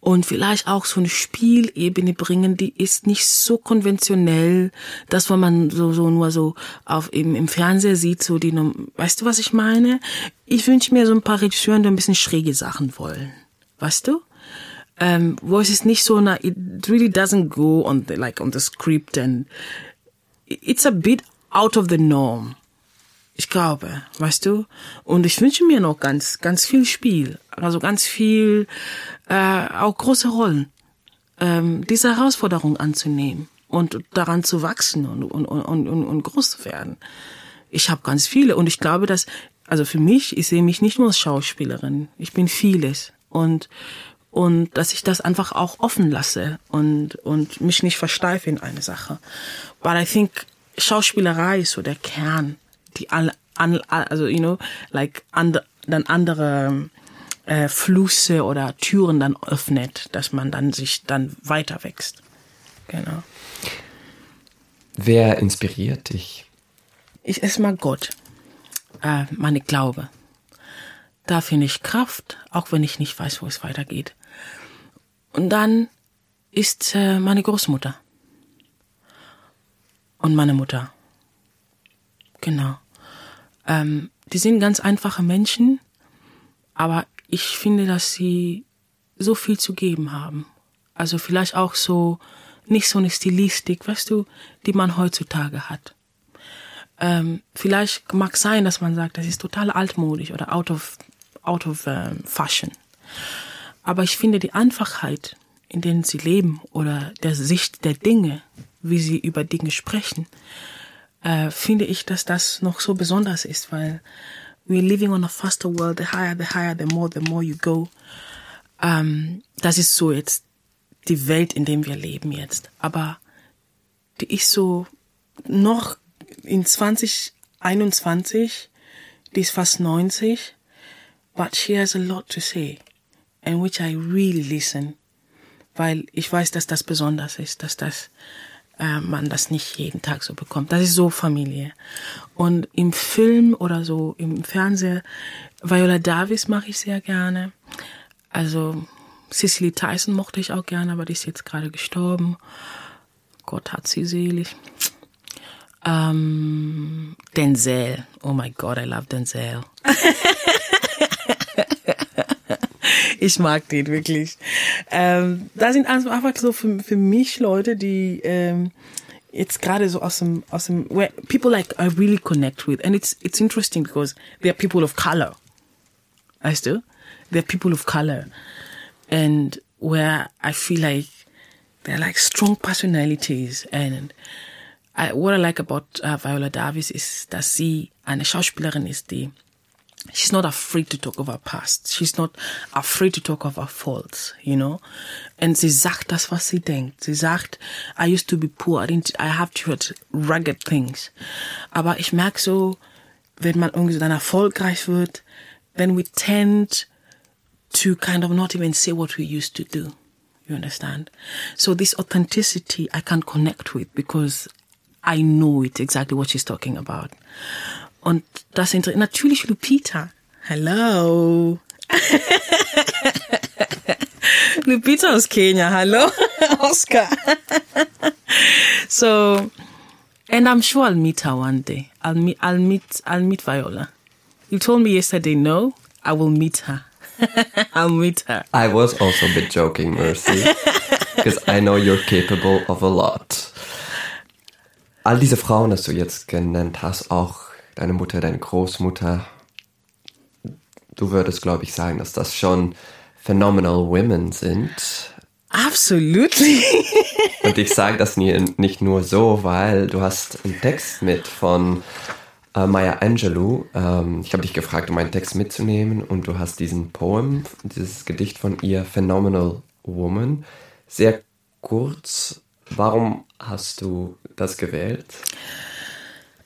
Und vielleicht auch so eine Spielebene bringen, die ist nicht so konventionell, dass wenn man so, so nur so auf, im, im Fernseher sieht, so die, weißt du, was ich meine? Ich wünsche mir so ein paar Regisseure, die ein bisschen schräge Sachen wollen. Weißt du? Ähm, wo es ist nicht so, na, it really doesn't go on the, like on the script and it's a bit out of the norm. Ich glaube, weißt du? Und ich wünsche mir noch ganz, ganz viel Spiel. Also ganz viel, äh, auch große Rollen. Ähm, diese Herausforderung anzunehmen und daran zu wachsen und, und, und, und, und groß zu werden. Ich habe ganz viele und ich glaube, dass, also für mich, ich sehe mich nicht nur als Schauspielerin. Ich bin vieles. Und, und dass ich das einfach auch offen lasse und, und mich nicht versteife in eine Sache. But I think Schauspielerei ist so der Kern die alle, an, also you know, like and, dann andere äh, Flüsse oder Türen dann öffnet, dass man dann sich dann weiter wächst. Genau. Wer inspiriert dich? Ich esse mal Gott, äh, meine Glaube. Da finde ich Kraft, auch wenn ich nicht weiß, wo es weitergeht. Und dann ist äh, meine Großmutter und meine Mutter. Genau. Ähm, die sind ganz einfache Menschen, aber ich finde, dass sie so viel zu geben haben. Also vielleicht auch so nicht so eine Stilistik, weißt du, die man heutzutage hat. Ähm, vielleicht mag sein, dass man sagt, das ist total altmodisch oder out of out of ähm, fashion. aber ich finde die Einfachheit, in denen sie leben oder der Sicht der Dinge, wie sie über Dinge sprechen, äh, finde ich, dass das noch so besonders ist, weil we're living on a faster world. The higher, the higher, the more, the more you go. Ähm, das ist so jetzt die Welt, in der wir leben jetzt. Aber die ist so noch in 2021, die ist fast 90, but she has a lot to say, and which I really listen, weil ich weiß, dass das besonders ist, dass das äh, man das nicht jeden Tag so bekommt. Das ist so Familie. Und im Film oder so im Fernsehen, Viola Davis mache ich sehr gerne. Also Cicely Tyson mochte ich auch gerne, aber die ist jetzt gerade gestorben. Gott hat sie selig. Ähm, Denzel. Oh my God, I love Denzel. ich mag den wirklich. Ähm, da sind einfach so für, für mich Leute, die ähm, jetzt gerade so aus dem, aus dem, where people like I really connect with. And it's, it's interesting because they are people of color. Weißt du? They're people of color. And where I feel like they're like strong personalities. And I, what I like about uh, Viola Davis ist, dass sie eine Schauspielerin ist, die she's not afraid to talk of her past. She's not afraid to talk of her faults, you know. And sie sagt das, was sie denkt. Sie sagt, I used to be poor, I didn't, I have to rugged things. Aber ich merke so, wenn man irgendwie dann erfolgreich wird, then we tend to kind of not even say what we used to do. You understand? So this authenticity I can connect with because I know it exactly what she's talking about. Und das interessiert natürlich Lupita. Hello. Lupita aus Kenya. Hello, Oscar. so, and I'm sure I'll meet her one day. I'll meet, I'll meet, I'll meet Viola. You told me yesterday, no, I will meet her. I'll meet her. I was also a bit joking, Mercy, because I know you're capable of a lot. All diese Frauen, das du jetzt genannt hast, auch deine Mutter, deine Großmutter, du würdest, glaube ich, sagen, dass das schon phenomenal women sind. Absolutely. Und ich sage das nicht nur so, weil du hast einen Text mit von äh, Maya Angelou. Ähm, ich habe dich gefragt, um einen Text mitzunehmen und du hast diesen Poem, dieses Gedicht von ihr, Phenomenal Woman, sehr kurz. Warum hast du das gewählt?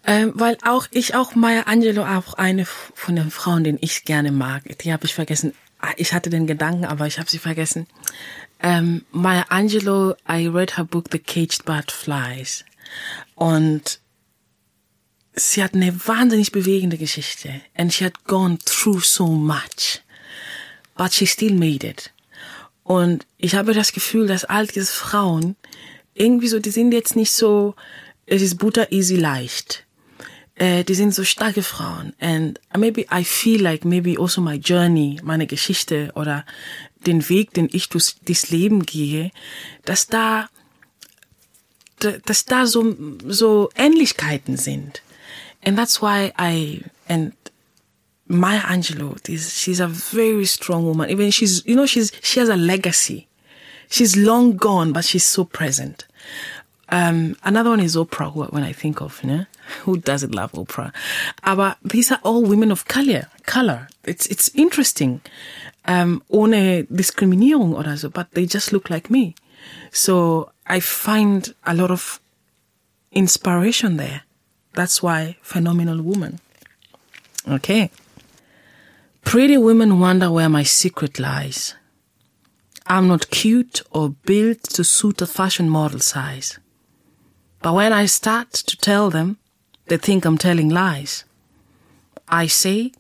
Ähm, weil auch ich auch Maya Angelou auch eine von den Frauen, den ich gerne mag. Die habe ich vergessen. Ah, ich hatte den Gedanken, aber ich habe sie vergessen. Ähm, Maya Angelou, I read her book The Caged Butterflies und sie hat eine wahnsinnig bewegende Geschichte and she had gone through so much, but she still made it. Und ich habe das Gefühl, dass all diese Frauen irgendwie so, die sind jetzt nicht so, es ist butter easy leicht. Äh, die sind so starke Frauen. And maybe I feel like maybe also my journey, meine Geschichte oder den Weg, den ich durch das Leben gehe, dass da, dass da so, so Ähnlichkeiten sind. And that's why I, and Maya Angelou, she's a very strong woman. Even she's, you know, she's, she has a legacy. She's long gone, but she's so present. Um, another one is Oprah, when I think of, ne? Who doesn't love Oprah? Aber these are all women of color. Color. It's, it's interesting. Um, ohne Diskriminierung oder so, but they just look like me. So I find a lot of inspiration there. That's why phenomenal woman. Okay. Pretty women wonder where my secret lies. I'm not cute or built to suit a fashion model size. But when I start to tell them, they think I'm telling lies. I say,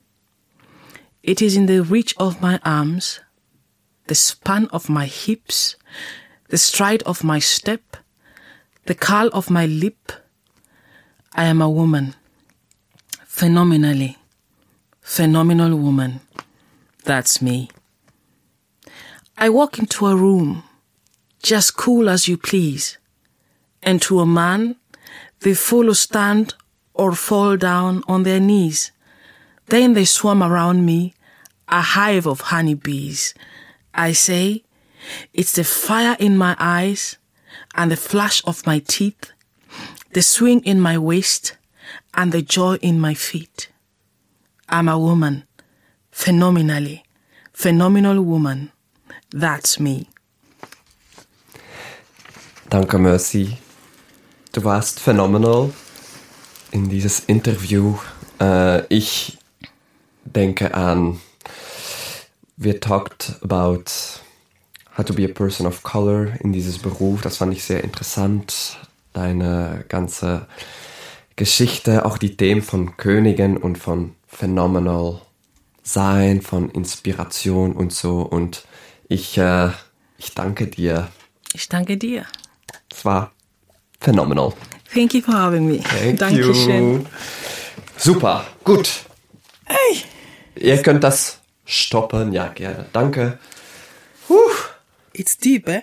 it is in the reach of my arms, the span of my hips, the stride of my step, the curl of my lip. I am a woman. Phenomenally. Phenomenal woman. That's me. I walk into a room, just cool as you please, and to a man, they follow stand or fall down on their knees. Then they swarm around me, a hive of honeybees, I say, it's the fire in my eyes and the flash of my teeth, the swing in my waist and the joy in my feet. I'm a woman, phenomenally, phenomenal woman. That's me. Danke, Mercy. Du warst phenomenal in dieses Interview. Äh, ich denke an, wir talked about how to be a person of color in dieses Beruf. Das fand ich sehr interessant. Deine ganze Geschichte, auch die Themen von Königen und von phenomenal sein, von Inspiration und so. Und ich, äh, ich danke dir. Ich danke dir. Es war phenomenal. Thank you for having me. Thank Dankeschön. you. Super, gut. Hey. Ihr könnt das stoppen. Ja, gerne. Danke. It's deep, eh?